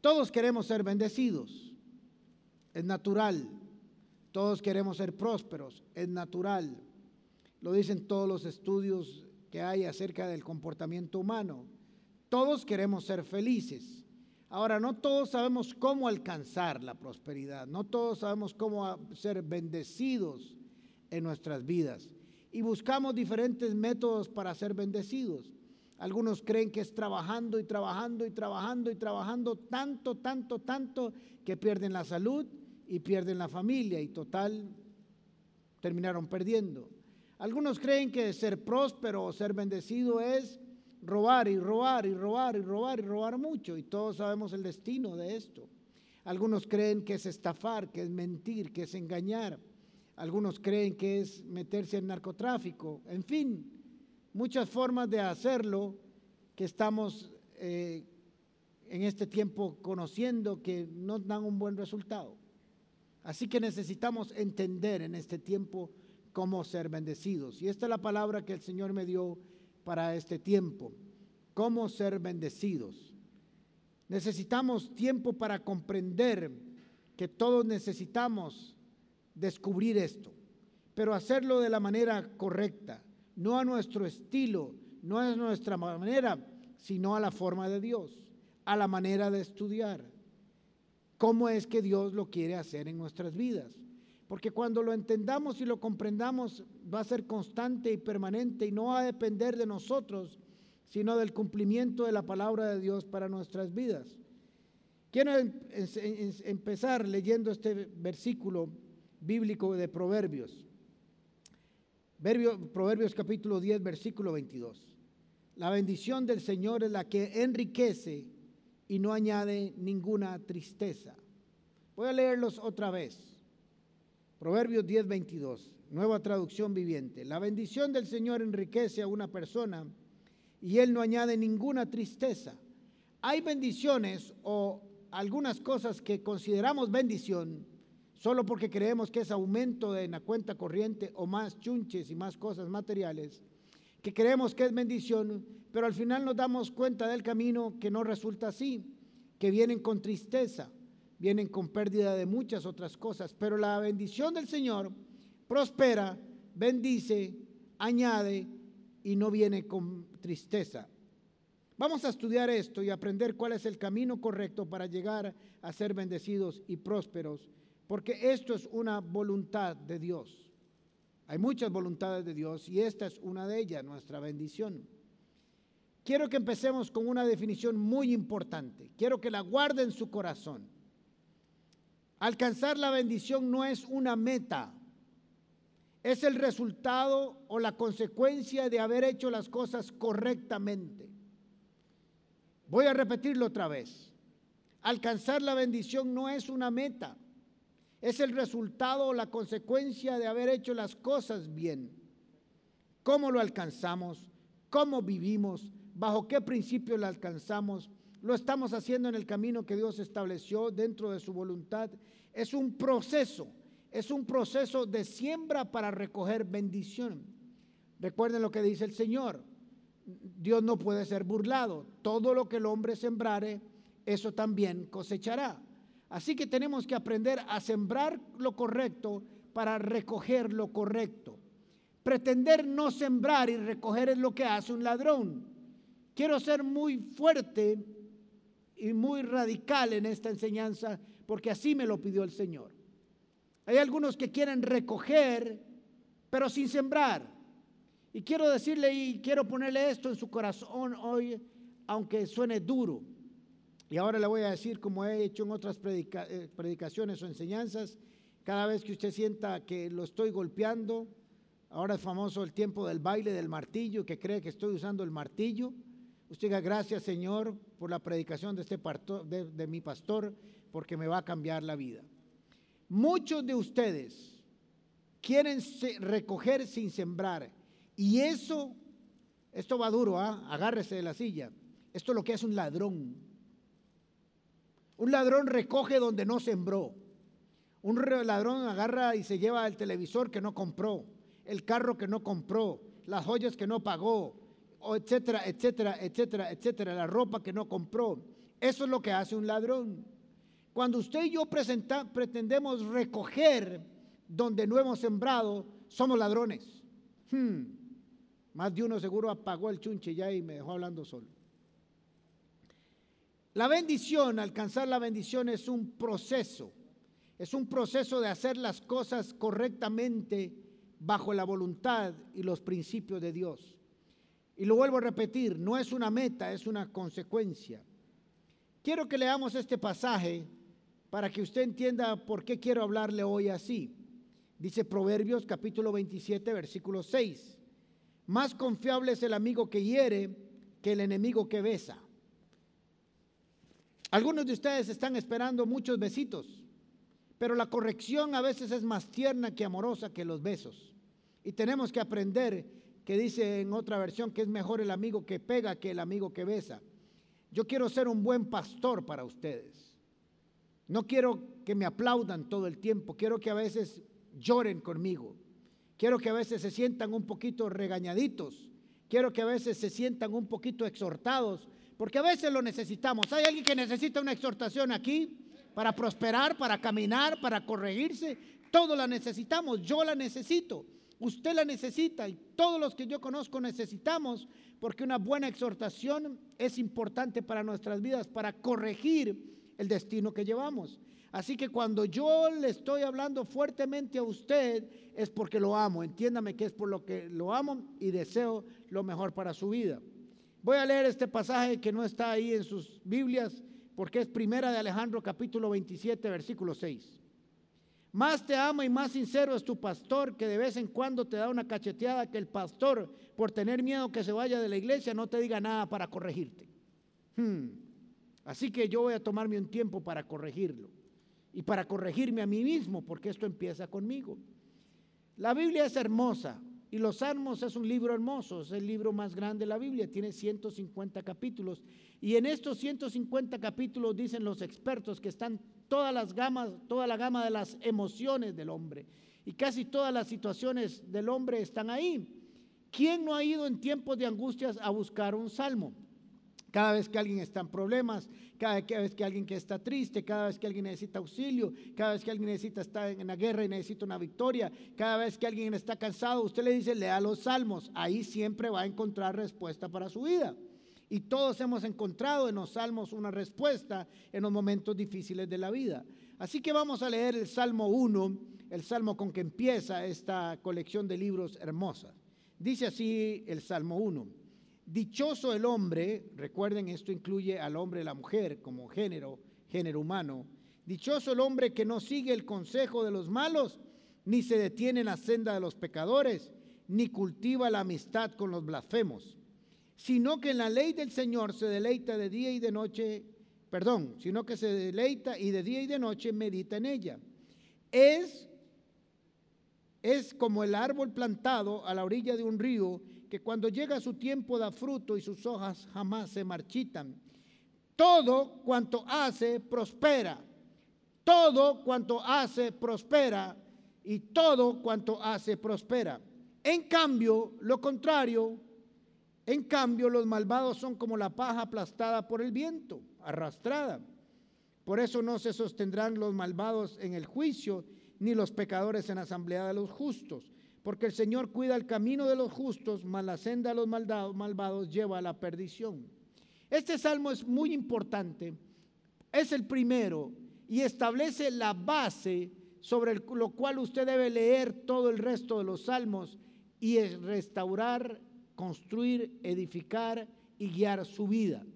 Todos queremos ser bendecidos, es natural. Todos queremos ser prósperos, es natural. Lo dicen todos los estudios que hay acerca del comportamiento humano. Todos queremos ser felices. Ahora, no todos sabemos cómo alcanzar la prosperidad, no todos sabemos cómo ser bendecidos en nuestras vidas. Y buscamos diferentes métodos para ser bendecidos. Algunos creen que es trabajando y trabajando y trabajando y trabajando tanto, tanto, tanto que pierden la salud y pierden la familia y total terminaron perdiendo. Algunos creen que ser próspero o ser bendecido es robar y robar y robar y robar y robar mucho y todos sabemos el destino de esto. Algunos creen que es estafar, que es mentir, que es engañar. Algunos creen que es meterse en narcotráfico. En fin, muchas formas de hacerlo que estamos eh, en este tiempo conociendo que no dan un buen resultado. Así que necesitamos entender en este tiempo cómo ser bendecidos. Y esta es la palabra que el Señor me dio para este tiempo. Cómo ser bendecidos. Necesitamos tiempo para comprender que todos necesitamos descubrir esto, pero hacerlo de la manera correcta, no a nuestro estilo, no a nuestra manera, sino a la forma de Dios, a la manera de estudiar. ¿Cómo es que Dios lo quiere hacer en nuestras vidas? Porque cuando lo entendamos y lo comprendamos, va a ser constante y permanente y no va a depender de nosotros, sino del cumplimiento de la palabra de Dios para nuestras vidas. Quiero em, empezar leyendo este versículo bíblico de Proverbios. Proverbios capítulo 10, versículo 22. La bendición del Señor es la que enriquece y no añade ninguna tristeza. Voy a leerlos otra vez. Proverbios 10, 22, nueva traducción viviente. La bendición del Señor enriquece a una persona y Él no añade ninguna tristeza. Hay bendiciones o algunas cosas que consideramos bendición solo porque creemos que es aumento de la cuenta corriente o más chunches y más cosas materiales, que creemos que es bendición, pero al final nos damos cuenta del camino que no resulta así, que vienen con tristeza vienen con pérdida de muchas otras cosas, pero la bendición del Señor prospera, bendice, añade y no viene con tristeza. Vamos a estudiar esto y aprender cuál es el camino correcto para llegar a ser bendecidos y prósperos, porque esto es una voluntad de Dios. Hay muchas voluntades de Dios y esta es una de ellas, nuestra bendición. Quiero que empecemos con una definición muy importante. Quiero que la guarde en su corazón. Alcanzar la bendición no es una meta, es el resultado o la consecuencia de haber hecho las cosas correctamente. Voy a repetirlo otra vez. Alcanzar la bendición no es una meta, es el resultado o la consecuencia de haber hecho las cosas bien. ¿Cómo lo alcanzamos? ¿Cómo vivimos? ¿Bajo qué principios lo alcanzamos? Lo estamos haciendo en el camino que Dios estableció dentro de su voluntad. Es un proceso, es un proceso de siembra para recoger bendición. Recuerden lo que dice el Señor. Dios no puede ser burlado. Todo lo que el hombre sembrare, eso también cosechará. Así que tenemos que aprender a sembrar lo correcto para recoger lo correcto. Pretender no sembrar y recoger es lo que hace un ladrón. Quiero ser muy fuerte y muy radical en esta enseñanza porque así me lo pidió el Señor. Hay algunos que quieren recoger, pero sin sembrar. Y quiero decirle y quiero ponerle esto en su corazón hoy, aunque suene duro. Y ahora le voy a decir, como he hecho en otras eh, predicaciones o enseñanzas, cada vez que usted sienta que lo estoy golpeando, ahora es famoso el tiempo del baile del martillo, que cree que estoy usando el martillo. Usted diga gracias Señor por la predicación de, este de, mi pastor, porque me va a cambiar la vida. Muchos de ustedes quieren recoger sin sembrar. Y eso, esto va duro, ¿ah? agárrese de la silla. Esto es lo que es un ladrón. Un ladrón recoge donde no sembró. Un ladrón agarra y se lleva el televisor que no compró, el carro que no compró, las joyas que no pagó, etcétera, etcétera, etcétera, etcétera, la ropa que no compró. Eso es lo que hace un ladrón. Cuando usted y yo pretendemos recoger donde no hemos sembrado, somos ladrones. Hmm. Más de uno seguro apagó el chunche ya y me dejó hablando solo. La bendición, alcanzar la bendición es un proceso. Es un proceso de hacer las cosas correctamente bajo la voluntad y los principios de Dios. Y lo vuelvo a repetir, no es una meta, es una consecuencia. Quiero que leamos este pasaje para que usted entienda por qué quiero hablarle hoy así. Dice Proverbios capítulo 27, versículo 6. Más confiable es el amigo que hiere que el enemigo que besa. Algunos de ustedes están esperando muchos besitos, pero la corrección a veces es más tierna que amorosa que los besos. Y tenemos que aprender que dice en otra versión que es mejor el amigo que pega que el amigo que besa. Yo quiero ser un buen pastor para ustedes. No quiero que me aplaudan todo el tiempo, quiero que a veces lloren conmigo. Quiero que a veces se sientan un poquito regañaditos. Quiero que a veces se sientan un poquito exhortados, porque a veces lo necesitamos. ¿Hay alguien que necesita una exhortación aquí para prosperar, para caminar, para corregirse? Todos la necesitamos, yo la necesito, usted la necesita y todos los que yo conozco necesitamos, porque una buena exhortación es importante para nuestras vidas, para corregir el destino que llevamos. Así que cuando yo le estoy hablando fuertemente a usted es porque lo amo. Entiéndame que es por lo que lo amo y deseo lo mejor para su vida. Voy a leer este pasaje que no está ahí en sus Biblias porque es primera de Alejandro capítulo 27 versículo 6. Más te amo y más sincero es tu pastor que de vez en cuando te da una cacheteada que el pastor por tener miedo que se vaya de la iglesia no te diga nada para corregirte. Hmm. Así que yo voy a tomarme un tiempo para corregirlo y para corregirme a mí mismo, porque esto empieza conmigo. La Biblia es hermosa y los Salmos es un libro hermoso, es el libro más grande de la Biblia, tiene 150 capítulos y en estos 150 capítulos dicen los expertos que están todas las gamas, toda la gama de las emociones del hombre y casi todas las situaciones del hombre están ahí. ¿Quién no ha ido en tiempos de angustias a buscar un salmo? Cada vez que alguien está en problemas, cada vez que alguien que está triste, cada vez que alguien necesita auxilio, cada vez que alguien necesita estar en la guerra y necesita una victoria, cada vez que alguien está cansado, usted le dice, lea los salmos. Ahí siempre va a encontrar respuesta para su vida. Y todos hemos encontrado en los salmos una respuesta en los momentos difíciles de la vida. Así que vamos a leer el Salmo 1, el salmo con que empieza esta colección de libros hermosa. Dice así el Salmo 1. Dichoso el hombre, recuerden esto incluye al hombre y la mujer como género, género humano. Dichoso el hombre que no sigue el consejo de los malos, ni se detiene en la senda de los pecadores, ni cultiva la amistad con los blasfemos, sino que en la ley del Señor se deleita de día y de noche, perdón, sino que se deleita y de día y de noche medita en ella. Es es como el árbol plantado a la orilla de un río que cuando llega su tiempo da fruto y sus hojas jamás se marchitan. Todo cuanto hace prospera. Todo cuanto hace prospera y todo cuanto hace prospera. En cambio, lo contrario, en cambio los malvados son como la paja aplastada por el viento, arrastrada. Por eso no se sostendrán los malvados en el juicio, ni los pecadores en la asamblea de los justos porque el Señor cuida el camino de los justos, mas la senda de los malvados lleva a la perdición. Este salmo es muy importante, es el primero y establece la base sobre lo cual usted debe leer todo el resto de los salmos y es restaurar, construir, edificar y guiar su vida.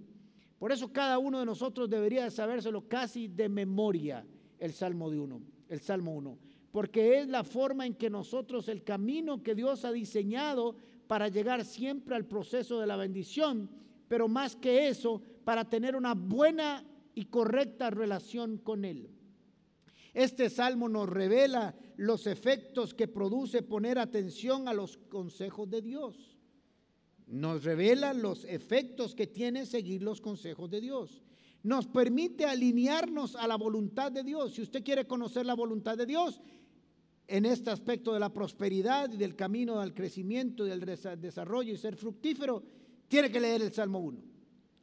Por eso cada uno de nosotros debería sabérselo casi de memoria el Salmo de uno, el Salmo 1 porque es la forma en que nosotros, el camino que Dios ha diseñado para llegar siempre al proceso de la bendición, pero más que eso, para tener una buena y correcta relación con Él. Este salmo nos revela los efectos que produce poner atención a los consejos de Dios. Nos revela los efectos que tiene seguir los consejos de Dios. Nos permite alinearnos a la voluntad de Dios. Si usted quiere conocer la voluntad de Dios, en este aspecto de la prosperidad y del camino al crecimiento y del desarrollo y ser fructífero, tiene que leer el Salmo 1.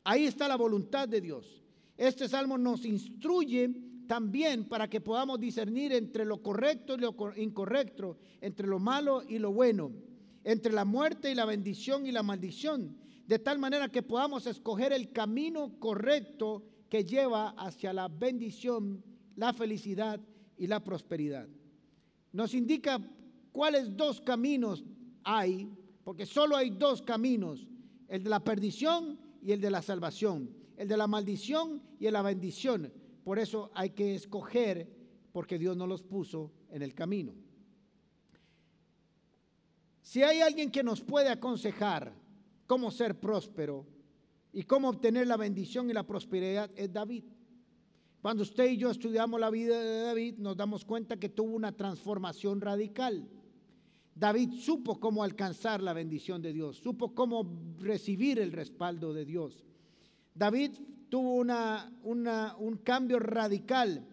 Ahí está la voluntad de Dios. Este salmo nos instruye también para que podamos discernir entre lo correcto y lo incorrecto, entre lo malo y lo bueno, entre la muerte y la bendición y la maldición, de tal manera que podamos escoger el camino correcto que lleva hacia la bendición, la felicidad y la prosperidad. Nos indica cuáles dos caminos hay, porque solo hay dos caminos, el de la perdición y el de la salvación, el de la maldición y el de la bendición. Por eso hay que escoger, porque Dios no los puso en el camino. Si hay alguien que nos puede aconsejar cómo ser próspero y cómo obtener la bendición y la prosperidad, es David. Cuando usted y yo estudiamos la vida de David, nos damos cuenta que tuvo una transformación radical. David supo cómo alcanzar la bendición de Dios, supo cómo recibir el respaldo de Dios. David tuvo una, un cambio radical.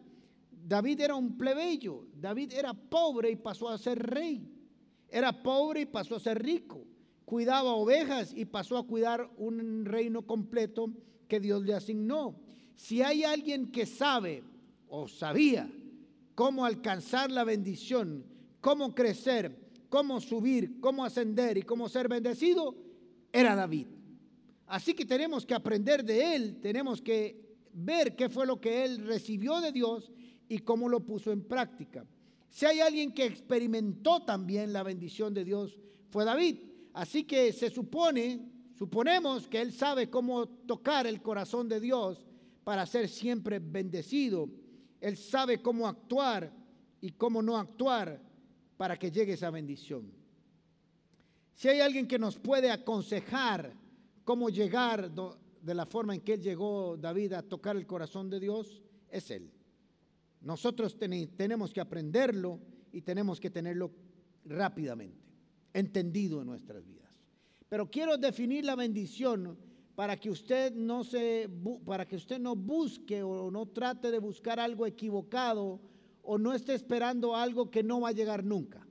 David era un plebeyo, David era pobre y pasó a ser rey. Era pobre y pasó a ser rico. Cuidaba ovejas y pasó a cuidar un reino completo que Dios le asignó. Si hay alguien que sabe o sabía cómo alcanzar la bendición, cómo crecer, cómo subir, cómo ascender y cómo ser bendecido, era David. Así que tenemos que aprender de él, tenemos que ver qué fue lo que él recibió de Dios y cómo lo puso en práctica. Si hay alguien que experimentó también la bendición de Dios, fue David. Así que se supone, suponemos que él sabe cómo tocar el corazón de Dios para ser siempre bendecido. Él sabe cómo actuar y cómo no actuar para que llegue esa bendición. Si hay alguien que nos puede aconsejar cómo llegar de la forma en que él llegó David a tocar el corazón de Dios, es él. Nosotros tenemos que aprenderlo y tenemos que tenerlo rápidamente, entendido en nuestras vidas. Pero quiero definir la bendición para que usted no se para que usted no busque o no trate de buscar algo equivocado o no esté esperando algo que no va a llegar nunca.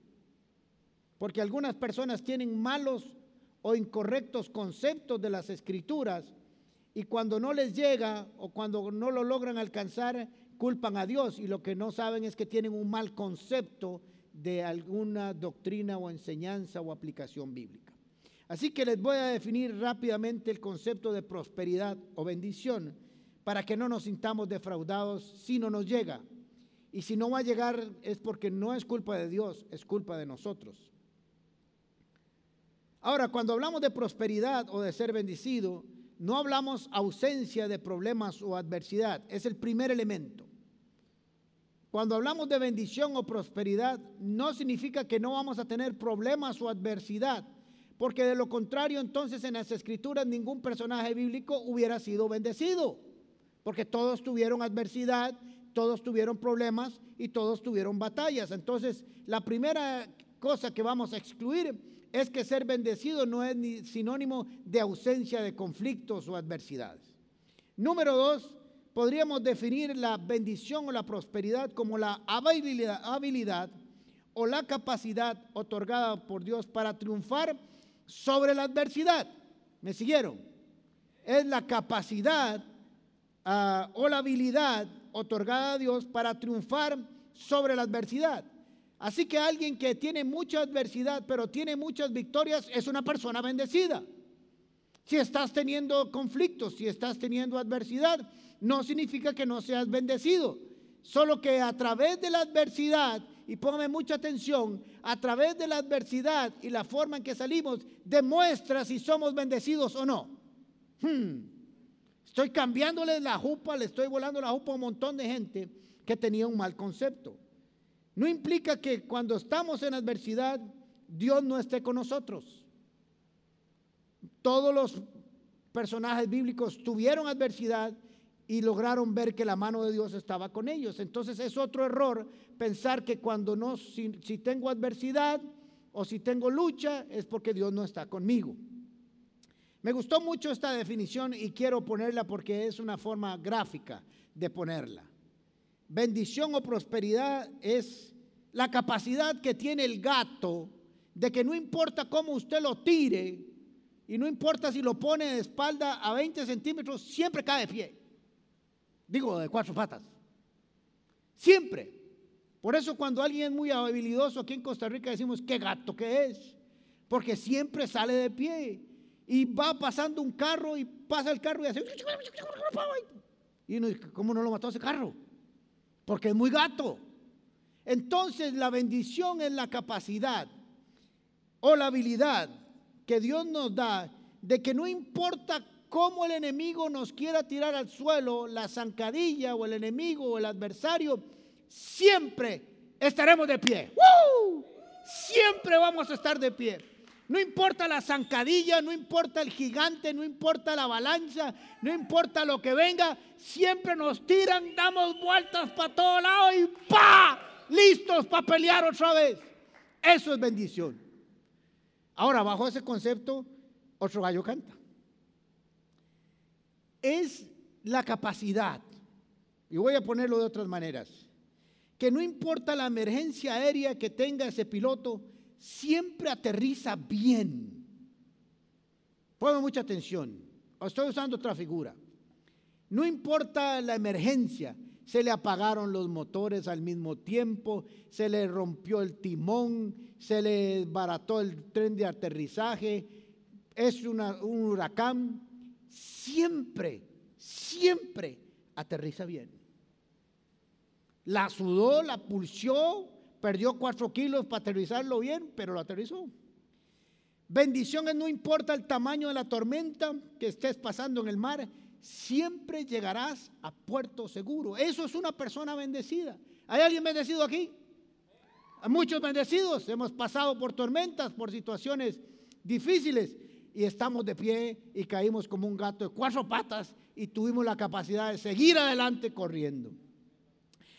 Porque algunas personas tienen malos o incorrectos conceptos de las escrituras y cuando no les llega o cuando no lo logran alcanzar, culpan a Dios y lo que no saben es que tienen un mal concepto de alguna doctrina o enseñanza o aplicación bíblica. Así que les voy a definir rápidamente el concepto de prosperidad o bendición para que no nos sintamos defraudados si no nos llega. Y si no va a llegar es porque no es culpa de Dios, es culpa de nosotros. Ahora, cuando hablamos de prosperidad o de ser bendecido, no hablamos ausencia de problemas o adversidad, es el primer elemento. Cuando hablamos de bendición o prosperidad, no significa que no vamos a tener problemas o adversidad, porque de lo contrario, entonces en las escrituras ningún personaje bíblico hubiera sido bendecido, porque todos tuvieron adversidad todos tuvieron problemas y todos tuvieron batallas. Entonces, la primera cosa que vamos a excluir es que ser bendecido no es ni sinónimo de ausencia de conflictos o adversidades. Número dos, podríamos definir la bendición o la prosperidad como la habilidad, habilidad o la capacidad otorgada por Dios para triunfar sobre la adversidad. ¿Me siguieron? Es la capacidad ah, o la habilidad otorgada a Dios para triunfar sobre la adversidad. Así que alguien que tiene mucha adversidad pero tiene muchas victorias es una persona bendecida. Si estás teniendo conflictos, si estás teniendo adversidad, no significa que no seas bendecido. Solo que a través de la adversidad, y póngame mucha atención, a través de la adversidad y la forma en que salimos, demuestra si somos bendecidos o no. Hmm. Estoy cambiándole la jupa, le estoy volando la jupa a un montón de gente que tenía un mal concepto. No implica que cuando estamos en adversidad, Dios no esté con nosotros. Todos los personajes bíblicos tuvieron adversidad y lograron ver que la mano de Dios estaba con ellos. Entonces es otro error pensar que cuando no, si, tengo adversidad o si tengo lucha, es porque Dios no está conmigo. Me gustó mucho esta definición y quiero ponerla porque es una forma gráfica de ponerla. Bendición o prosperidad es la capacidad que tiene el gato de que no importa cómo usted lo tire y no importa si lo pone de espalda a 20 centímetros, siempre cae de pie. Digo, de cuatro patas. Siempre. Por eso cuando alguien es muy habilidoso aquí en Costa Rica decimos, qué gato que es. Porque siempre sale de pie. Y va pasando un carro y pasa el carro y hace... Y uno dice, ¿cómo no lo mató ese carro? Porque es muy gato. Entonces la bendición es la capacidad o la habilidad que Dios nos da de que no importa cómo el enemigo nos quiera tirar al suelo, la zancadilla o el enemigo o el adversario, siempre estaremos de pie. Siempre vamos a estar de pie. No importa la zancadilla, no importa el gigante, no importa la avalancha, no importa lo que venga, siempre nos tiran, damos vueltas para todo lado y ¡pa! Listos para pelear otra vez. Eso es bendición. Ahora, bajo ese concepto, otro gallo canta. Es la capacidad, y voy a ponerlo de otras maneras, que no importa la emergencia aérea que tenga ese piloto, siempre aterriza bien. Ponme mucha atención. Estoy usando otra figura. No importa la emergencia, se le apagaron los motores al mismo tiempo, se le rompió el timón, se le barató el tren de aterrizaje, es un huracán, siempre, siempre aterriza bien. La sudó, la pulsó, perdió cuatro kilos para aterrizarlo bien, pero lo aterrizó. Bendición es no importa el tamaño de la tormenta que estés pasando en el mar, siempre llegarás a puerto seguro. Eso es una persona bendecida. ¿Hay alguien bendecido aquí? Muchos bendecidos. Hemos pasado por tormentas, por situaciones difíciles y estamos de pie y caímos como un gato de cuatro patas y tuvimos la capacidad de seguir adelante corriendo.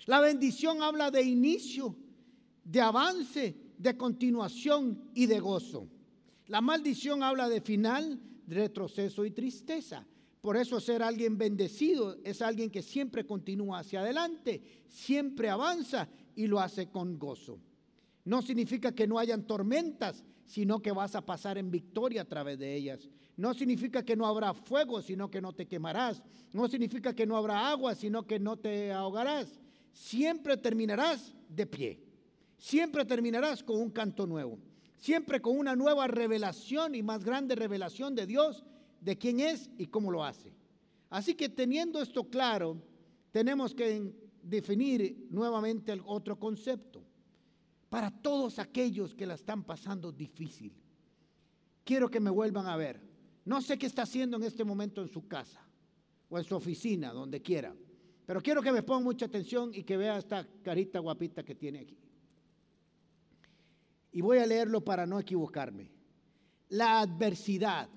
La bendición habla de inicio, de avance, de continuación y de gozo. La maldición habla de final, de retroceso y tristeza. Por eso ser alguien bendecido es alguien que siempre continúa hacia adelante, siempre avanza y lo hace con gozo. No significa que no hayan tormentas, sino que vas a pasar en victoria a través de ellas. No significa que no habrá fuego, sino que no te quemarás. No significa que no habrá agua, sino que no te ahogarás. Siempre terminarás de pie. Siempre terminarás con un canto nuevo. Siempre con una nueva revelación y más grande revelación de Dios, de quién es y cómo lo hace. Así que teniendo esto claro, tenemos que definir nuevamente el otro concepto para todos aquellos que la están pasando difícil. Quiero que me vuelvan a ver. No sé qué está haciendo en este momento en su casa o en su oficina, donde quiera. Pero quiero que me ponga mucha atención y que vea esta carita guapita que tiene aquí. Y voy a leerlo para no equivocarme. La adversidad,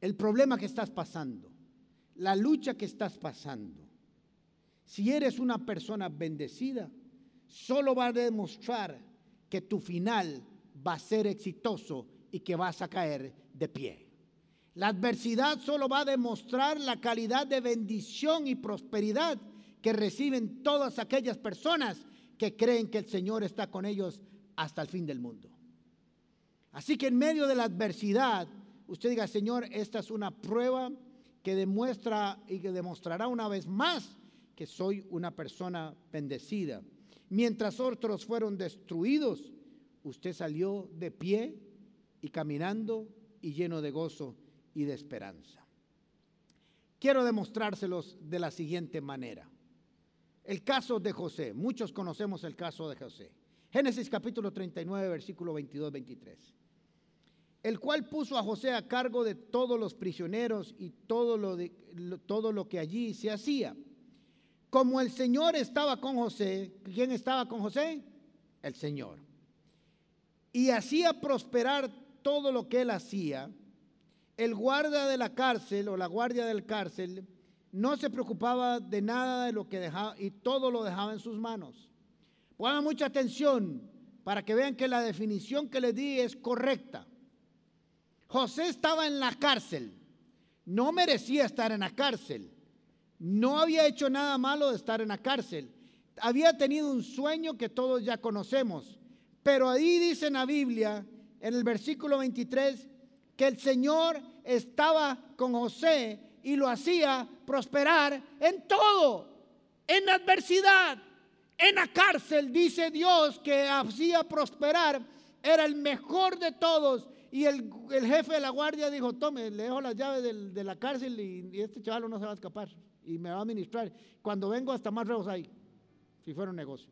el problema que estás pasando, la lucha que estás pasando. Si eres una persona bendecida, solo va a demostrar que tu final va a ser exitoso y que vas a caer de pie. La adversidad solo va a demostrar la calidad de bendición y prosperidad que reciben todas aquellas personas que creen que el Señor está con ellos hasta el fin del mundo. Así que en medio de la adversidad, usted diga, Señor, esta es una prueba que demuestra y que demostrará una vez más que soy una persona bendecida. Mientras otros fueron destruidos, usted salió de pie y caminando y lleno de gozo y de esperanza. Quiero demostrárselos de la siguiente manera. El caso de José, muchos conocemos el caso de José. Génesis capítulo 39, versículo 22-23. El cual puso a José a cargo de todos los prisioneros y todo lo, de, todo lo que allí se hacía como el Señor estaba con José, ¿quién estaba con José? El Señor. Y hacía prosperar todo lo que él hacía. El guardia de la cárcel o la guardia del cárcel no se preocupaba de nada de lo que dejaba y todo lo dejaba en sus manos. Pongan mucha atención para que vean que la definición que les di es correcta. José estaba en la cárcel. No merecía estar en la cárcel. No había hecho nada malo de estar en la cárcel. Había tenido un sueño que todos ya conocemos. Pero ahí dice en la Biblia, en el versículo 23, que el Señor estaba con José y lo hacía prosperar en todo, en adversidad, en la cárcel, dice Dios que hacía prosperar, era el mejor de todos. Y el, jefe de la guardia dijo, tome, le dejo las llaves de la cárcel y, este chaval no se va a escapar y me va a administrar. Cuando vengo hasta más reos ahí, si fuera un negocio.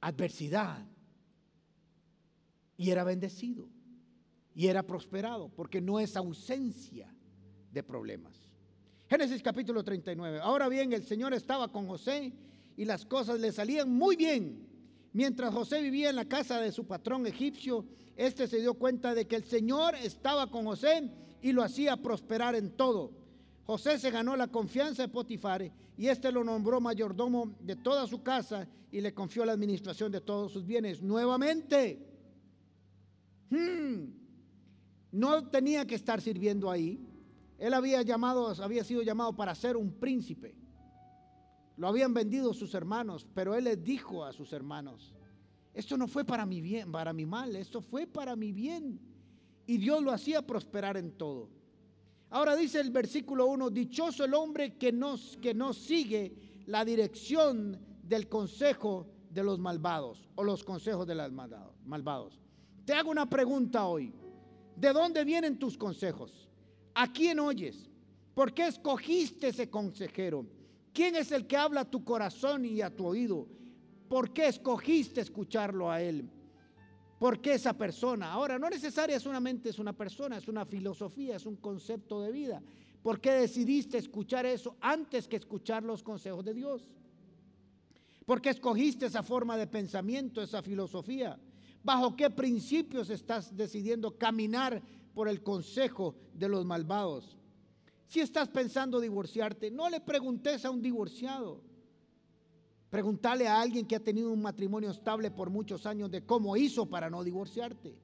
Adversidad. Y era bendecido. Y era prosperado, porque no es ausencia de problemas. Génesis capítulo 39. Ahora bien, el Señor estaba con José y las cosas le salían muy bien. Mientras José vivía en la casa de su patrón egipcio, este se dio cuenta de que el Señor estaba con José y lo hacía prosperar en todo. José se ganó la confianza de Potifar y este lo nombró mayordomo de toda su casa y le confió la administración de todos sus bienes. Nuevamente, hmm, no tenía que estar sirviendo ahí. Él había llamado, había sido llamado para ser un príncipe. Lo habían vendido sus hermanos, pero él les dijo a sus hermanos, esto no fue para mi bien, para mi mal, esto fue para mi bien. Y Dios lo hacía prosperar en todo. Ahora dice el versículo 1, dichoso el hombre que no, que no sigue la dirección del consejo de los malvados o los consejos de los malvados. Te hago una pregunta hoy. ¿De dónde vienen tus consejos? ¿A quién oyes? ¿Por qué escogiste ese consejero? ¿Quién es el que habla a tu corazón y a tu oído? ¿Por qué escogiste escucharlo a él? ¿Por qué esa persona? Ahora, no necesariamente es una persona, es una filosofía, es un concepto de vida. ¿Por qué decidiste escuchar eso antes que escuchar los consejos de Dios? ¿Por qué escogiste esa forma de pensamiento, esa filosofía? ¿Bajo qué principios estás decidiendo caminar por el consejo de los malvados? Si estás pensando divorciarte, no le preguntes a un divorciado. Preguntale a alguien que ha tenido un matrimonio estable por muchos años de cómo hizo para no divorciarte.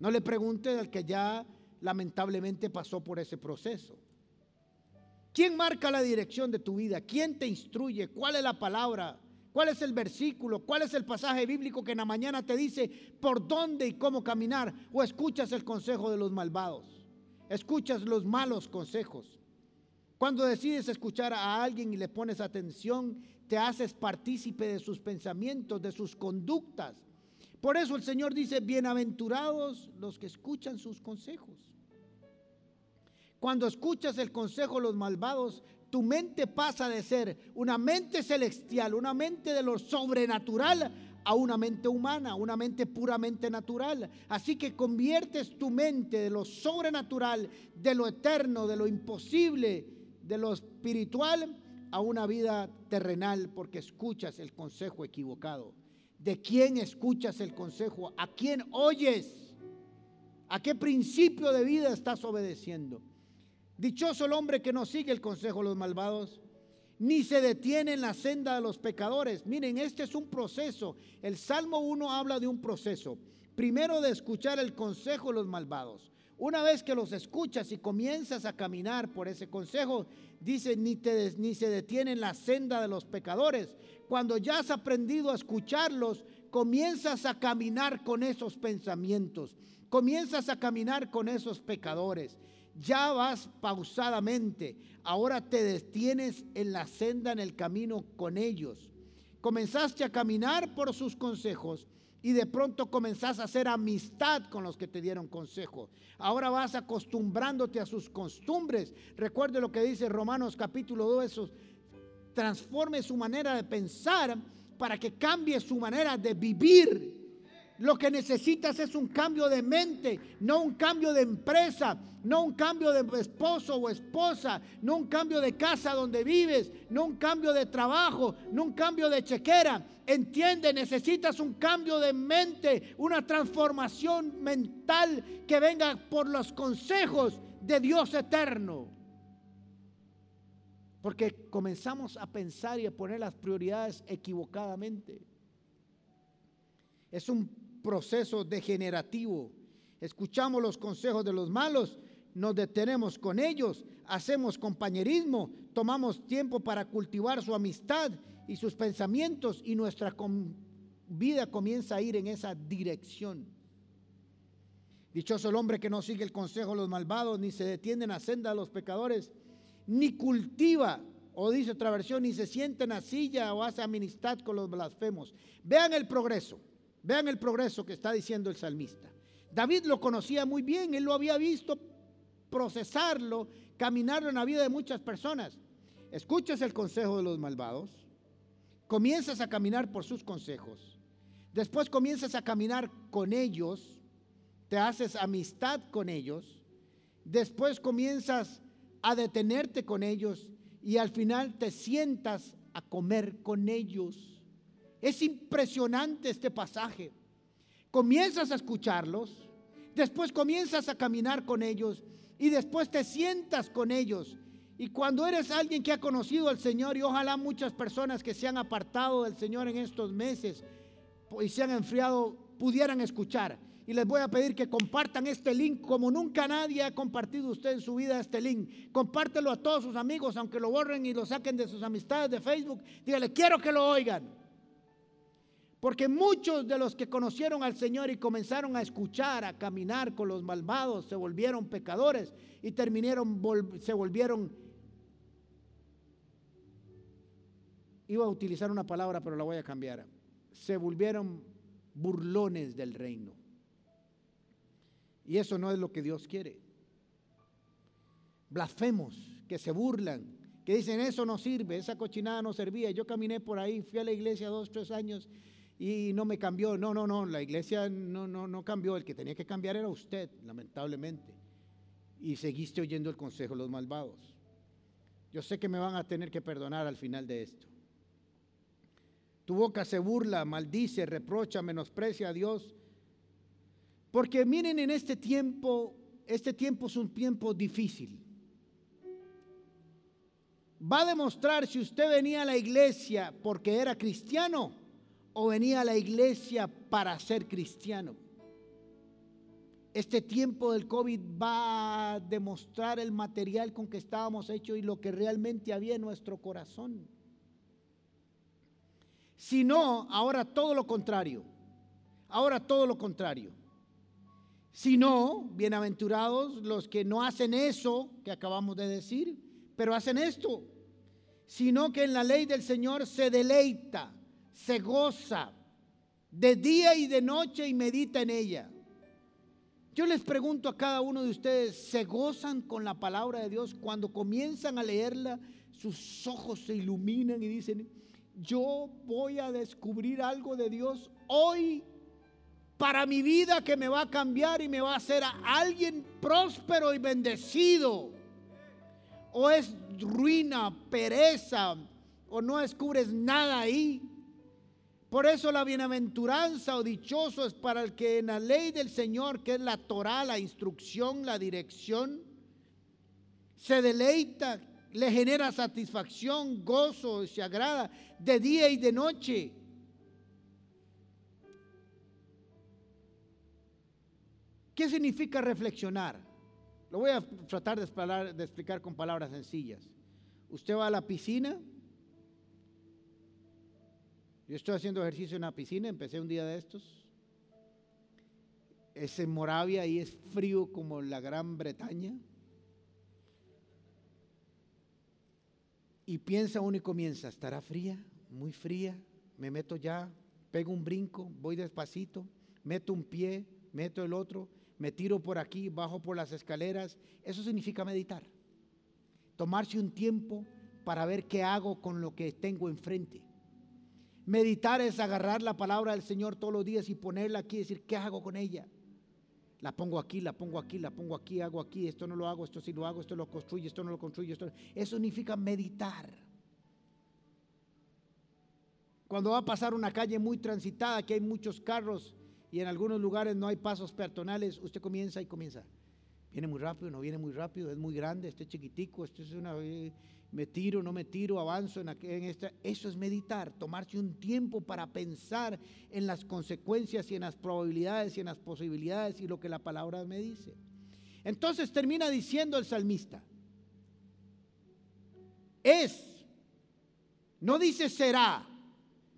No le preguntes al que ya lamentablemente pasó por ese proceso. ¿Quién marca la dirección de tu vida? ¿Quién te instruye? ¿Cuál es la palabra? ¿Cuál es el versículo? ¿Cuál es el pasaje bíblico que en la mañana te dice por dónde y cómo caminar? ¿O escuchas el consejo de los malvados? escuchas los malos consejos. Cuando decides escuchar a alguien y le pones atención, te haces partícipe de sus pensamientos, de sus conductas. Por eso el Señor dice, bienaventurados los que escuchan sus consejos. Cuando escuchas el consejo de los malvados, tu mente pasa de ser una mente celestial, una mente de lo sobrenatural, a una mente humana, una mente puramente natural. Así que conviertes tu mente de lo sobrenatural, de lo eterno, de lo imposible, de lo espiritual, a una vida terrenal porque escuchas el consejo equivocado. ¿De quién escuchas el consejo? ¿A quién oyes? ¿A qué principio de vida estás obedeciendo? Dichoso el hombre que no sigue el consejo de los malvados ni se detiene en la senda de los pecadores. Miren, este es un proceso. El Salmo 1 habla de un proceso. Primero de escuchar el consejo de los malvados. Una vez que los escuchas y comienzas a caminar por ese consejo, dice, ni, te, ni se detiene en la senda de los pecadores. Cuando ya has aprendido a escucharlos, comienzas a caminar con esos pensamientos, comienzas a caminar con esos pecadores ya vas pausadamente, ahora te detienes en la senda, en el camino con ellos. Comenzaste a caminar por sus consejos y de pronto comenzaste a hacer amistad con los que te dieron consejo. Ahora vas acostumbrándote a sus costumbres. Recuerde lo que dice Romanos capítulo 2, transforme su manera de pensar para que cambie su manera de vivir. Lo que necesitas es un cambio de mente, no un cambio de empresa, no un cambio de esposo o esposa, no un cambio de casa donde vives, no un cambio de trabajo, no un cambio de chequera. Entiende, necesitas un cambio de mente, una transformación mental que venga por los consejos de Dios eterno. Porque comenzamos a pensar y a poner las prioridades equivocadamente. Es un proceso degenerativo. Escuchamos los consejos de los malos, nos detenemos con ellos, hacemos compañerismo, tomamos tiempo para cultivar su amistad y sus pensamientos y nuestra vida comienza a ir en esa dirección. Dichoso el hombre que no sigue el consejo de los malvados, ni se detiene en la senda de los pecadores, ni cultiva, o dice otra versión, ni se siente en la silla o hace amistad con los blasfemos. Vean el progreso, vean el progreso que está diciendo el salmista. David lo conocía muy bien, él lo había visto procesarlo, caminarlo en la vida de muchas personas. Escuchas el consejo de los malvados, comienzas a caminar por sus consejos, después comienzas a caminar con ellos, te haces amistad con ellos, después comienzas a detenerte con ellos y al final te sientas a comer con ellos. Es impresionante este pasaje. Comienzas a escucharlos, después comienzas a caminar con ellos y después te sientas con ellos. Y cuando eres alguien que ha conocido al Señor y ojalá muchas personas que se han apartado del Señor en estos meses y se han enfriado pudieran escuchar y les voy a pedir que compartan este link como nunca nadie ha compartido usted en su vida este link. Compártelo a todos sus amigos, aunque lo borren y lo saquen de sus amistades de Facebook. Dígale, quiero que lo oigan. Porque muchos de los que conocieron al Señor y comenzaron a escuchar, a caminar con los malvados, se volvieron pecadores y terminaron, se volvieron... Iba a utilizar una palabra, pero la voy a cambiar. Se volvieron burlones del reino. Y eso no es lo que Dios quiere. Blasfemos, que se burlan, que dicen eso no sirve, esa cochinada no servía. Yo caminé por ahí, fui a la iglesia dos, tres años y no me cambió. No, no, no, la iglesia no, no, no cambió. El que tenía que cambiar era usted, lamentablemente. Y seguiste oyendo el consejo de los malvados. Yo sé que me van a tener que perdonar al final de esto. Tu boca se burla, maldice, reprocha, menosprecia a Dios porque miren en este tiempo, este tiempo es un tiempo difícil. Va a demostrar si usted venía a la iglesia porque era cristiano o venía a la iglesia para ser cristiano. Este tiempo del COVID va a demostrar el material con que estábamos hechos y lo que realmente había en nuestro corazón. Si no, ahora todo lo contrario. Ahora todo lo contrario. Si no, bienaventurados los que no hacen eso que acabamos de decir, pero hacen esto, sino que en la ley del Señor se deleita, se goza de día y de noche y medita en ella. Yo les pregunto a cada uno de ustedes, ¿se gozan con la palabra de Dios cuando comienzan a leerla? Sus ojos se iluminan y dicen, yo voy a descubrir algo de Dios hoy para mi vida que me va a cambiar y me va a hacer a alguien próspero y bendecido. O es ruina, pereza, o no descubres nada ahí. Por eso la bienaventuranza o dichoso es para el que en la ley del Señor, que es la Torah, la instrucción, la dirección, se deleita, le genera satisfacción, gozo, se agrada de día y de noche. ¿Qué significa reflexionar? Lo voy a tratar de, explicar con palabras sencillas. Usted va a la piscina. Yo estoy haciendo ejercicio en la piscina, empecé un día de estos. Es en Moravia y es frío como la Gran Bretaña. Y piensa uno y comienza, ¿estará fría? Muy fría. Me meto ya, pego un brinco, voy despacito, meto un pie, meto el otro me tiro por aquí, bajo por las escaleras. Eso significa meditar. Tomarse un tiempo para ver qué hago con lo que tengo enfrente. Meditar es agarrar la palabra del Señor todos los días y ponerla aquí y decir, ¿qué hago con ella? La pongo aquí, la pongo aquí, la pongo aquí, hago aquí, esto no lo hago, esto sí lo hago, esto lo construye, esto no lo construye. Esto... Eso significa meditar. Cuando va a pasar una calle muy transitada, que hay muchos carros y en algunos lugares no hay pasos peatonales, usted comienza y comienza. Viene muy rápido, no viene muy rápido, es muy grande, este chiquitico, esto es una... Me tiro, no me tiro, avanzo en, en esta. Eso es meditar, tomarse un tiempo para pensar en las consecuencias y en las probabilidades y en las posibilidades y lo que la palabra me dice. Entonces termina diciendo el salmista, es, no dice será,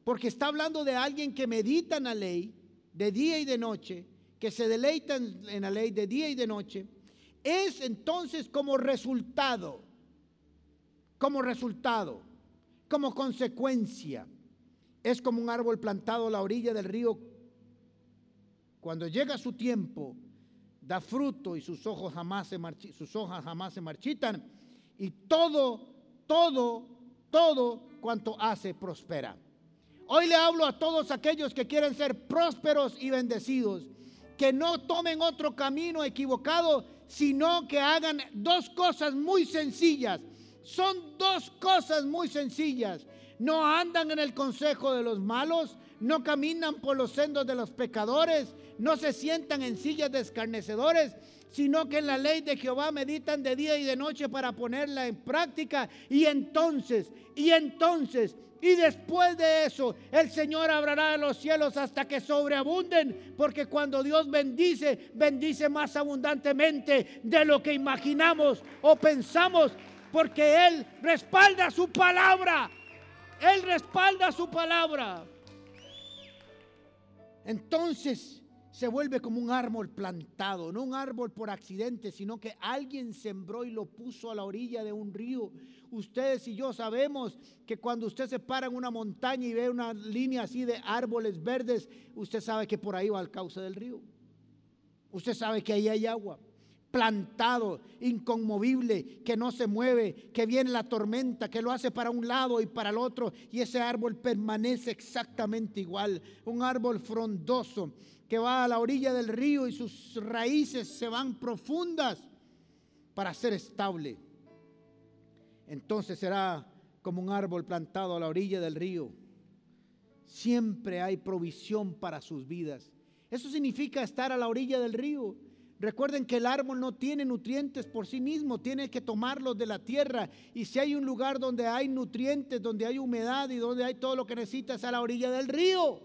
porque está hablando de alguien que medita en la ley, de día y de noche, que se deleitan en la ley de día y de noche, es entonces como resultado, como resultado, como consecuencia, es como un árbol plantado a la orilla del río. Cuando llega su tiempo, da fruto y sus, ojos jamás se sus hojas jamás se marchitan y todo, todo, todo cuanto hace prospera. Hoy le hablo a todos aquellos que quieren ser prósperos y bendecidos, que no tomen otro camino equivocado, sino que hagan dos cosas muy sencillas. Son dos cosas muy sencillas. No andan en el consejo de los malos, no caminan por los sendos de los pecadores, no se sientan en sillas de escarnecedores, sino que en la ley de Jehová meditan de día y de noche para ponerla en práctica. Y entonces, y entonces, y después de eso, el Señor abrirá los cielos hasta que sobreabunden, porque cuando Dios bendice, bendice más abundantemente de lo que imaginamos o pensamos, porque Él respalda su palabra. Él respalda su palabra. Entonces, se vuelve como un árbol plantado, no un árbol por accidente, sino que alguien sembró y lo puso a la orilla de un río. Ustedes y yo sabemos que cuando usted se para en una montaña y ve una línea así de árboles verdes, usted sabe que por ahí va al cauce del río. Usted sabe que ahí hay agua plantado, inconmovible, que no se mueve, que viene la tormenta, que lo hace para un lado y para el otro, y ese árbol permanece exactamente igual. Un árbol frondoso que va a la orilla del río y sus raíces se van profundas para ser estable. Entonces será como un árbol plantado a la orilla del río. Siempre hay provisión para sus vidas. Eso significa estar a la orilla del río. Recuerden que el árbol no tiene nutrientes por sí mismo, tiene que tomarlos de la tierra. Y si hay un lugar donde hay nutrientes, donde hay humedad y donde hay todo lo que necesita, es a la orilla del río.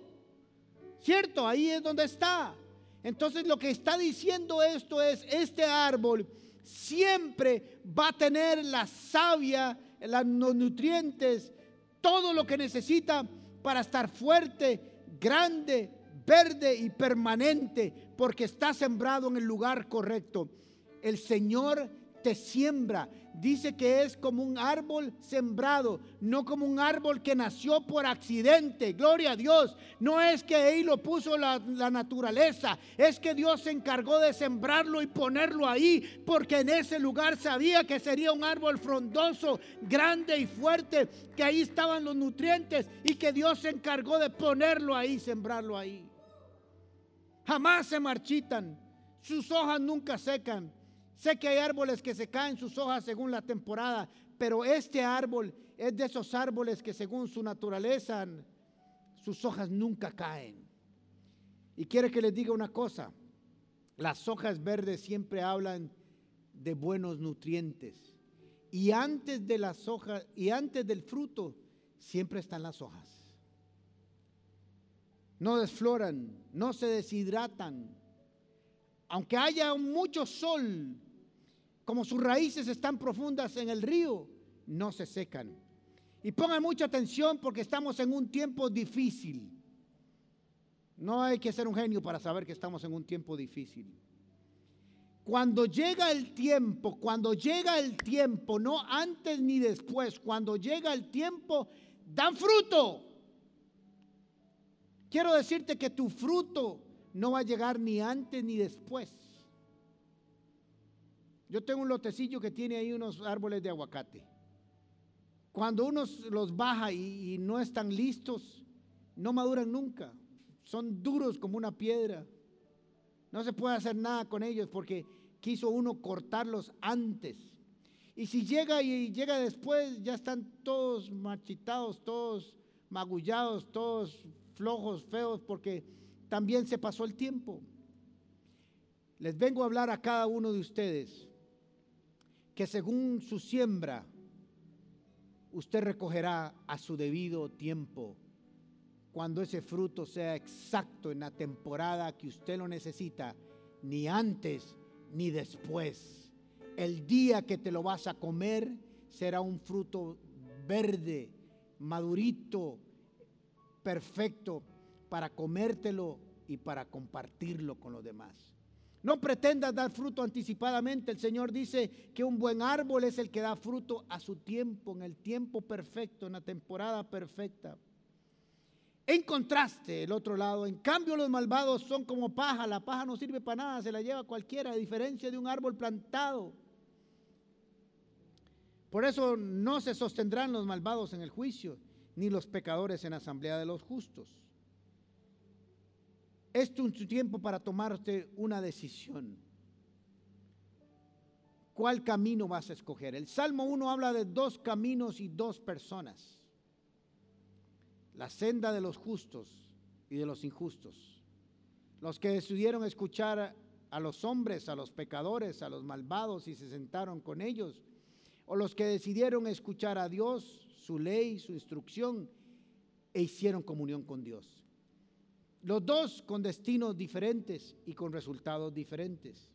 ¿Cierto? Ahí es donde está. Entonces lo que está diciendo esto es, este árbol siempre va a tener la savia, los nutrientes, todo lo que necesita para estar fuerte, grande, verde y permanente, porque está sembrado en el lugar correcto. El Señor te siembra. Dice que es como un árbol sembrado, no como un árbol que nació por accidente. Gloria a Dios. No es que ahí lo puso la, la, naturaleza, es que Dios se encargó de sembrarlo y ponerlo ahí, porque en ese lugar sabía que sería un árbol frondoso, grande y fuerte, que ahí estaban los nutrientes y que Dios se encargó de ponerlo ahí, sembrarlo ahí. Jamás se marchitan, sus hojas nunca secan Sé que hay árboles que se caen sus hojas según la temporada, pero este árbol es de esos árboles que según su naturaleza sus hojas nunca caen. Y quiere que les diga una cosa, las hojas verdes siempre hablan de buenos nutrientes. Y antes de las hojas y antes del fruto siempre están las hojas. No desfloran, no se deshidratan. Aunque haya mucho sol, como sus raíces están profundas en el río, no se secan. Y pongan mucha atención porque estamos en un tiempo difícil. No hay que ser un genio para saber que estamos en un tiempo difícil. Cuando llega el tiempo, cuando llega el tiempo, no antes ni después, cuando llega el tiempo, dan fruto. Quiero decirte que tu fruto no va a llegar ni antes ni después. Yo tengo un lotecillo que tiene ahí unos árboles de aguacate. Cuando uno los baja y, no están listos, no maduran nunca. Son duros como una piedra. No se puede hacer nada con ellos porque quiso uno cortarlos antes. Y si llega y llega después, ya están todos marchitados, todos magullados, todos flojos, feos, porque también se pasó el tiempo. Les vengo a hablar a cada uno de ustedes que según su siembra, usted recogerá a su debido tiempo, cuando ese fruto sea exacto en la temporada que usted lo necesita, ni antes ni después. El día que te lo vas a comer será un fruto verde, madurito, perfecto, para comértelo y para compartirlo con los demás. No pretendas dar fruto anticipadamente. El Señor dice que un buen árbol es el que da fruto a su tiempo, en el tiempo perfecto, en la temporada perfecta. En contraste, el otro lado, en cambio los malvados son como paja. La paja no sirve para nada, se la lleva cualquiera, a diferencia de un árbol plantado. Por eso no se sostendrán los malvados en el juicio, ni los pecadores en asamblea de los justos. Esto es tu tiempo para tomarte una decisión. ¿Cuál camino vas a escoger? El Salmo 1 habla de dos caminos y dos personas. La senda de los justos y de los injustos. Los que decidieron escuchar a los hombres, a los pecadores, a los malvados y se sentaron con ellos. O los que decidieron escuchar a Dios, su ley, su instrucción e hicieron comunión con Dios. Los dos con destinos diferentes y con resultados diferentes.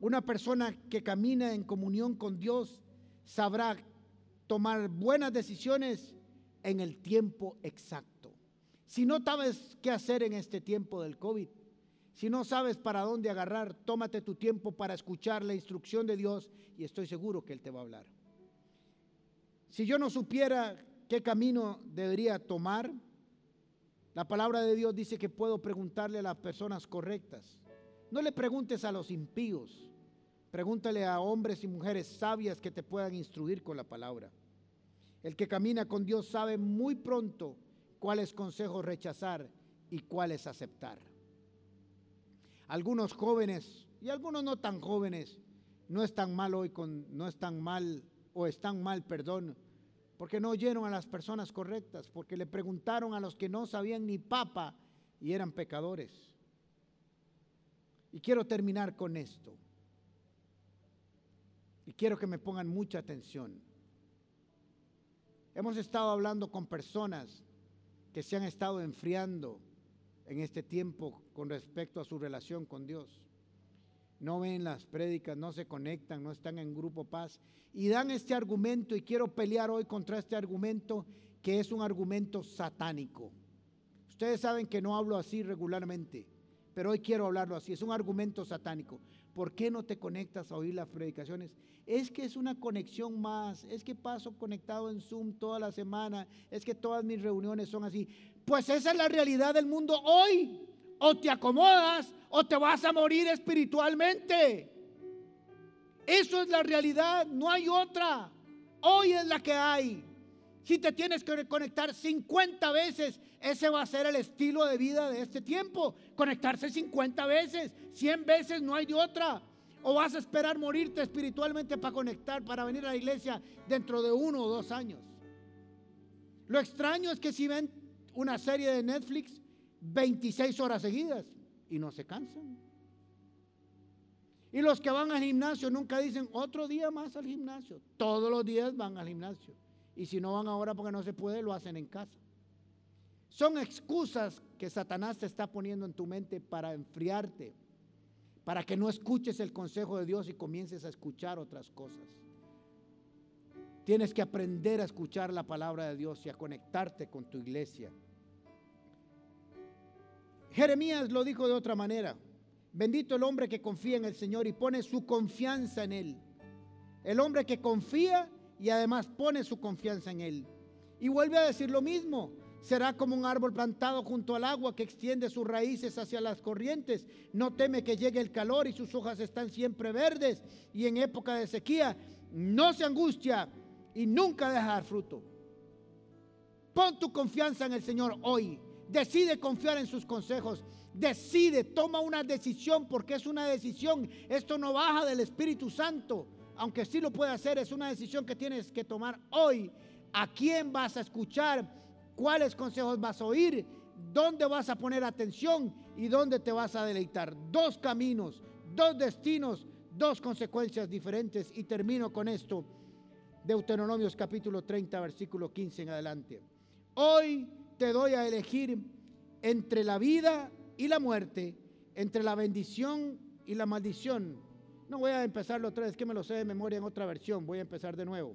Una persona que camina en comunión con Dios sabrá tomar buenas decisiones en el tiempo exacto. Si no sabes qué hacer en este tiempo del COVID, si no sabes para dónde agarrar, tómate tu tiempo para escuchar la instrucción de Dios y estoy seguro que Él te va a hablar. Si yo no supiera qué camino debería tomar, la palabra de Dios dice que puedo preguntarle a las personas correctas. No le preguntes a los impíos, pregúntale a hombres y mujeres sabias que te puedan instruir con la palabra. El que camina con Dios sabe muy pronto cuáles consejos rechazar y cuáles aceptar. Algunos jóvenes y algunos no tan jóvenes no están mal hoy con no están mal o están mal, perdón, porque no oyeron a las personas correctas, porque le preguntaron a los que no sabían ni papa y eran pecadores. Y quiero terminar con esto. Y quiero que me pongan mucha atención. Hemos estado hablando con personas que se han estado enfriando en este tiempo con respecto a su relación con Dios no ven las prédicas, no se conectan, no están en grupo paz y dan este argumento y quiero pelear hoy contra este argumento que es un argumento satánico. Ustedes saben que no hablo así regularmente, pero hoy quiero hablarlo así, es un argumento satánico. ¿Por qué no te conectas a oír las predicaciones? Es que es una conexión más, es que paso conectado en Zoom toda la semana, es que todas mis reuniones son así. Pues esa es la realidad del mundo hoy. O te acomodas o te vas a morir espiritualmente. Eso es la realidad, no hay otra. Hoy es la que hay. Si te tienes que conectar 50 veces, ese va a ser el estilo de vida de este tiempo. Conectarse 50 veces, 100 veces, no hay de otra. O vas a esperar morirte espiritualmente para conectar, para venir a la iglesia dentro de uno o dos años. Lo extraño es que si ven una serie de Netflix, 26 horas seguidas y no se cansan. Y los que van al gimnasio nunca dicen otro día más al gimnasio. Todos los días van al gimnasio. Y si no van ahora porque no se puede, lo hacen en casa. Son excusas que Satanás te está poniendo en tu mente para enfriarte, para que no escuches el consejo de Dios y comiences a escuchar otras cosas. Tienes que aprender a escuchar la palabra de Dios y a conectarte con tu iglesia. Jeremías lo dijo de otra manera. Bendito el hombre que confía en el Señor y pone su confianza en Él. El hombre que confía y además pone su confianza en Él. Y vuelve a decir lo mismo. Será como un árbol plantado junto al agua que extiende sus raíces hacia las corrientes. No teme que llegue el calor y sus hojas están siempre verdes. Y en época de sequía no se angustia y nunca deja dar fruto. Pon tu confianza en el Señor hoy. Decide confiar en sus consejos. Decide, toma una decisión porque es una decisión. Esto no baja del Espíritu Santo, aunque sí lo puede hacer. Es una decisión que tienes que tomar hoy. ¿A quién vas a escuchar? ¿Cuáles consejos vas a oír? ¿Dónde vas a poner atención? ¿Y dónde te vas a deleitar? Dos caminos, dos destinos, dos consecuencias diferentes. Y termino con esto. Deuteronomios capítulo 30, versículo 15 en adelante. Hoy te doy a elegir entre la vida y la muerte, entre la bendición y la maldición. No voy a empezarlo otra vez, que me lo sé de memoria en otra versión, voy a empezar de nuevo.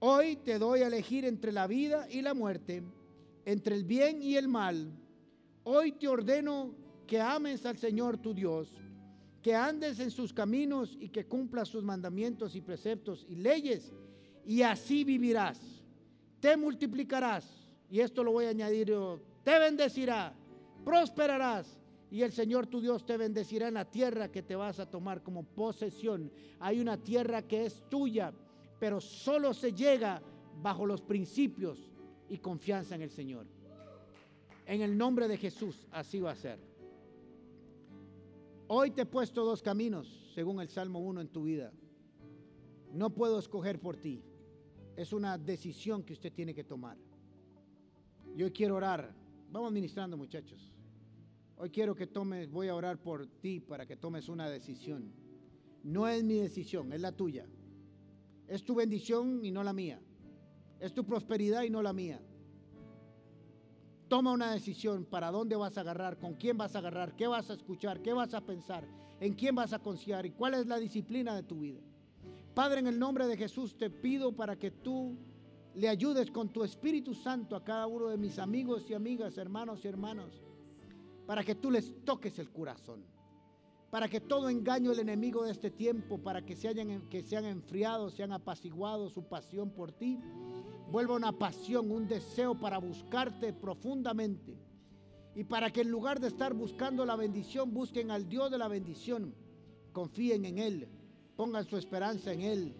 Hoy te doy a elegir entre la vida y la muerte, entre el bien y el mal. Hoy te ordeno que ames al Señor tu Dios, que andes en sus caminos y que cumplas sus mandamientos y preceptos y leyes, y así vivirás. Te multiplicarás, y esto lo voy a añadir yo, te bendecirá, prosperarás, y el Señor tu Dios te bendecirá en la tierra que te vas a tomar como posesión. Hay una tierra que es tuya, pero solo se llega bajo los principios y confianza en el Señor. En el nombre de Jesús, así va a ser. Hoy te he puesto dos caminos, según el Salmo 1 en tu vida. No puedo escoger por ti. Es una decisión que usted tiene que tomar. Yo quiero orar. Vamos ministrando, muchachos. Hoy quiero que tomes, voy a orar por ti para que tomes una decisión. No es mi decisión, es la tuya. Es tu bendición y no la mía. Es tu prosperidad y no la mía. Toma una decisión para dónde vas a agarrar, con quién vas a agarrar, qué vas a escuchar, qué vas a pensar, en quién vas a confiar y cuál es la disciplina de tu vida. Padre, en el nombre de Jesús te pido para que tú le ayudes con tu Espíritu Santo a cada uno de mis amigos y amigas, hermanos y hermanos, para que tú les toques el corazón, para que todo engaño del enemigo de este tiempo, para que se, hayan, que sean enfriados, sean apaciguados su pasión por ti vuelva una pasión, un deseo para buscarte profundamente. Y para que en lugar de estar buscando la bendición, busquen al Dios de la bendición. Confíen en Él, pongan su esperanza en Él.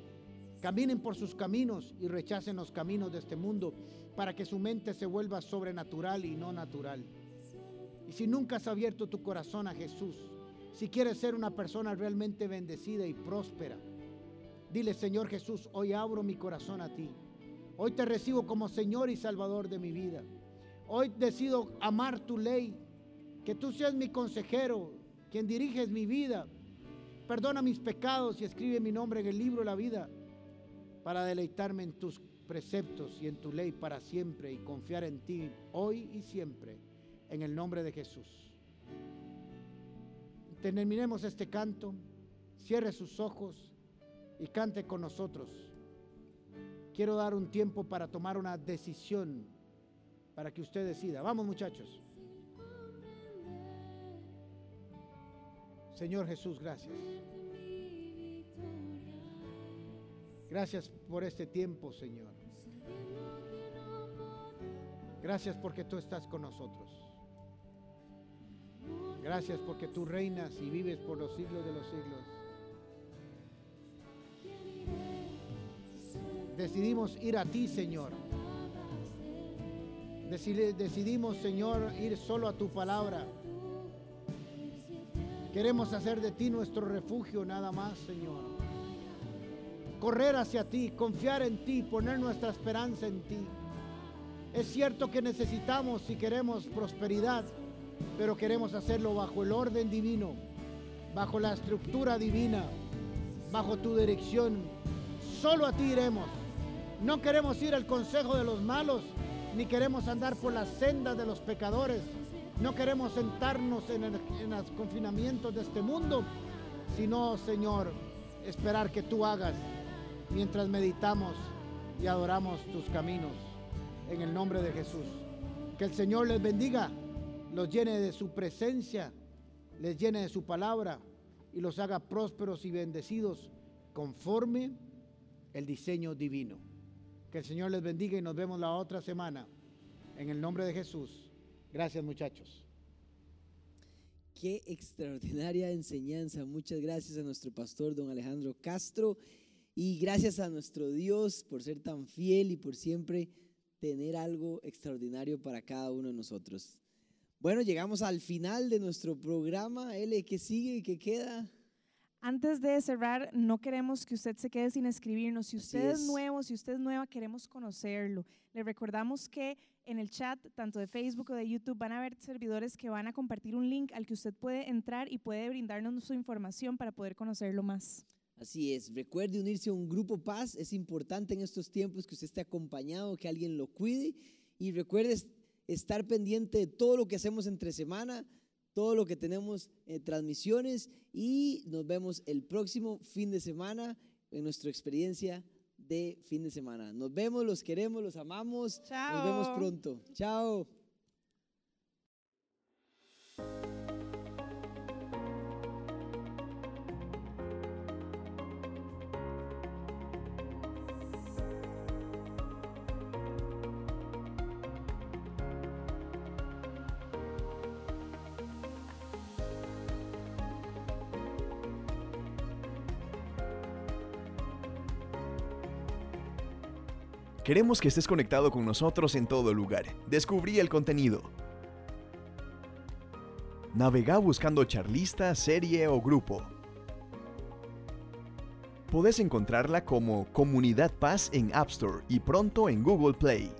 Caminen por sus caminos y rechacen los caminos de este mundo para que su mente se vuelva sobrenatural y no natural. Y si nunca has abierto tu corazón a Jesús, si quieres ser una persona realmente bendecida y próspera, dile Señor Jesús, hoy abro mi corazón a ti. Hoy te recibo como Señor y Salvador de mi vida. Hoy decido amar tu ley, que tú seas mi consejero, quien diriges mi vida. Perdona mis pecados y escribe mi nombre en el libro de la vida para deleitarme en tus preceptos y en tu ley para siempre y confiar en ti hoy y siempre, en el nombre de Jesús. Terminemos este canto, cierre sus ojos y cante con nosotros. Quiero dar un tiempo para tomar una decisión, para que usted decida. Vamos muchachos. Señor Jesús, gracias. Gracias por este tiempo, Señor. Gracias porque tú estás con nosotros. Gracias porque tú reinas y vives por los siglos de los siglos. decidimos ir a ti, Señor. Decidimos, Señor, ir solo a tu palabra. Queremos hacer de ti nuestro refugio nada más, Señor. Correr hacia ti, confiar en ti, poner nuestra esperanza en ti. Es cierto que necesitamos si queremos prosperidad, pero queremos hacerlo bajo el orden divino, bajo la estructura divina, bajo tu dirección. Solo a ti iremos. No queremos ir al consejo de los malos, ni queremos andar por las sendas de los pecadores. No queremos sentarnos en, los confinamientos de este mundo, sino, Señor, esperar que tú hagas mientras meditamos y adoramos tus caminos. En el nombre de Jesús. Que el Señor les bendiga, los llene de su presencia, les llene de su palabra y los haga prósperos y bendecidos conforme el diseño divino. Que el Señor les bendiga y nos vemos la otra semana. En el nombre de Jesús. Gracias muchachos. Qué extraordinaria enseñanza. Muchas gracias a nuestro pastor, don Alejandro Castro. Y gracias a nuestro Dios por ser tan fiel y por siempre tener algo extraordinario para cada uno de nosotros. Bueno, llegamos al final de nuestro programa. L, ¿qué sigue y qué queda? Antes de cerrar, no queremos que usted se quede sin escribirnos. Si usted es. nuevo, si usted es nueva, queremos conocerlo. Le recordamos que en el chat, tanto de Facebook o de YouTube, van a haber servidores que van a compartir un link al que usted puede entrar y puede brindarnos su información para poder conocerlo más. Así es, recuerde unirse a un grupo paz, es importante en estos tiempos que usted esté acompañado, que alguien lo cuide y recuerde estar pendiente de todo lo que hacemos entre semana, todo lo que tenemos en eh, transmisiones y nos vemos el próximo fin de semana en nuestra experiencia de fin de semana. Nos vemos, los queremos, los amamos. Nos vemos pronto. Chao. Queremos que estés conectado con nosotros en todo lugar. Descubrí el contenido. Navega buscando charlista, serie o grupo. Podés encontrarla como Comunidad Paz en App Store y pronto en Google Play.